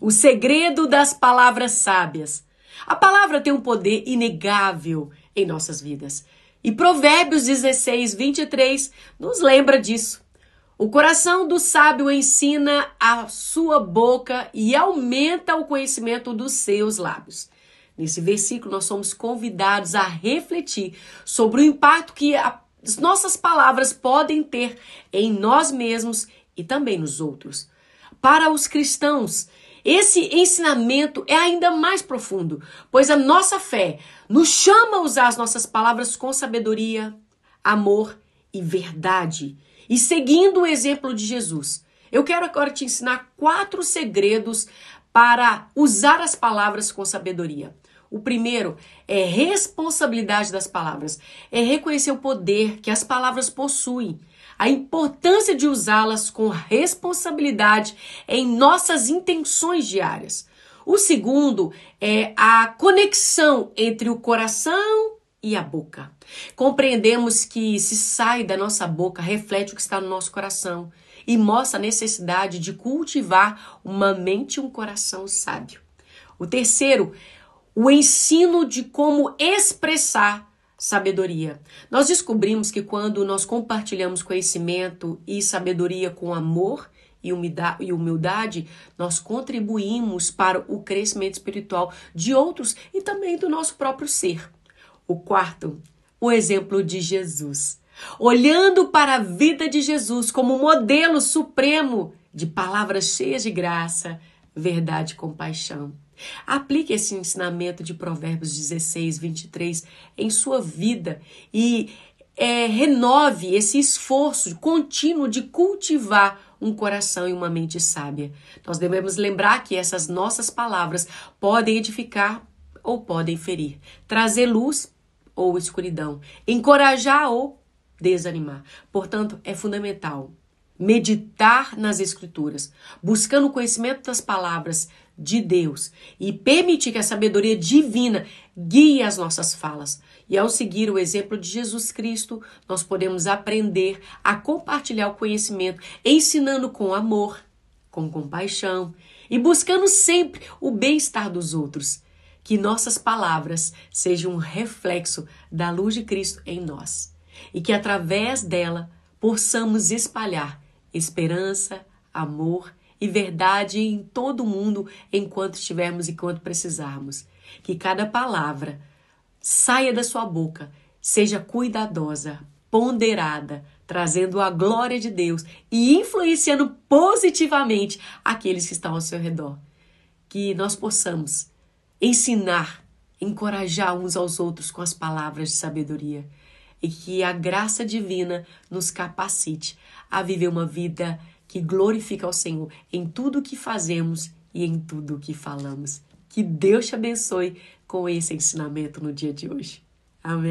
O segredo das palavras sábias. A palavra tem um poder inegável em nossas vidas. E Provérbios 16, 23 nos lembra disso. O coração do sábio ensina a sua boca e aumenta o conhecimento dos seus lábios. Nesse versículo, nós somos convidados a refletir sobre o impacto que as nossas palavras podem ter em nós mesmos e também nos outros. Para os cristãos, esse ensinamento é ainda mais profundo, pois a nossa fé nos chama a usar as nossas palavras com sabedoria, amor e verdade e seguindo o exemplo de Jesus. Eu quero agora te ensinar quatro segredos para usar as palavras com sabedoria. O primeiro é responsabilidade das palavras, é reconhecer o poder que as palavras possuem, a importância de usá-las com responsabilidade em nossas intenções diárias. O segundo é a conexão entre o coração e a boca. Compreendemos que se sai da nossa boca reflete o que está no nosso coração e mostra a necessidade de cultivar uma mente e um coração sábio. O terceiro, o ensino de como expressar sabedoria. Nós descobrimos que quando nós compartilhamos conhecimento e sabedoria com amor e humildade, nós contribuímos para o crescimento espiritual de outros e também do nosso próprio ser. O quarto, o exemplo de Jesus. Olhando para a vida de Jesus como modelo supremo de palavras cheias de graça, verdade e compaixão. Aplique esse ensinamento de Provérbios 16, 23 em sua vida e é, renove esse esforço contínuo de cultivar um coração e uma mente sábia. Nós devemos lembrar que essas nossas palavras podem edificar ou podem ferir, trazer luz ou escuridão, encorajar ou desanimar. Portanto, é fundamental meditar nas Escrituras, buscando o conhecimento das palavras de Deus e permitir que a sabedoria divina guie as nossas falas. E ao seguir o exemplo de Jesus Cristo, nós podemos aprender a compartilhar o conhecimento, ensinando com amor, com compaixão e buscando sempre o bem-estar dos outros que nossas palavras sejam um reflexo da luz de Cristo em nós e que através dela possamos espalhar esperança, amor e verdade em todo o mundo enquanto estivermos e enquanto precisarmos. Que cada palavra saia da sua boca, seja cuidadosa, ponderada, trazendo a glória de Deus e influenciando positivamente aqueles que estão ao seu redor. Que nós possamos ensinar, encorajar uns aos outros com as palavras de sabedoria e que a graça divina nos capacite a viver uma vida que glorifica ao Senhor em tudo o que fazemos e em tudo o que falamos. Que Deus te abençoe com esse ensinamento no dia de hoje. Amém.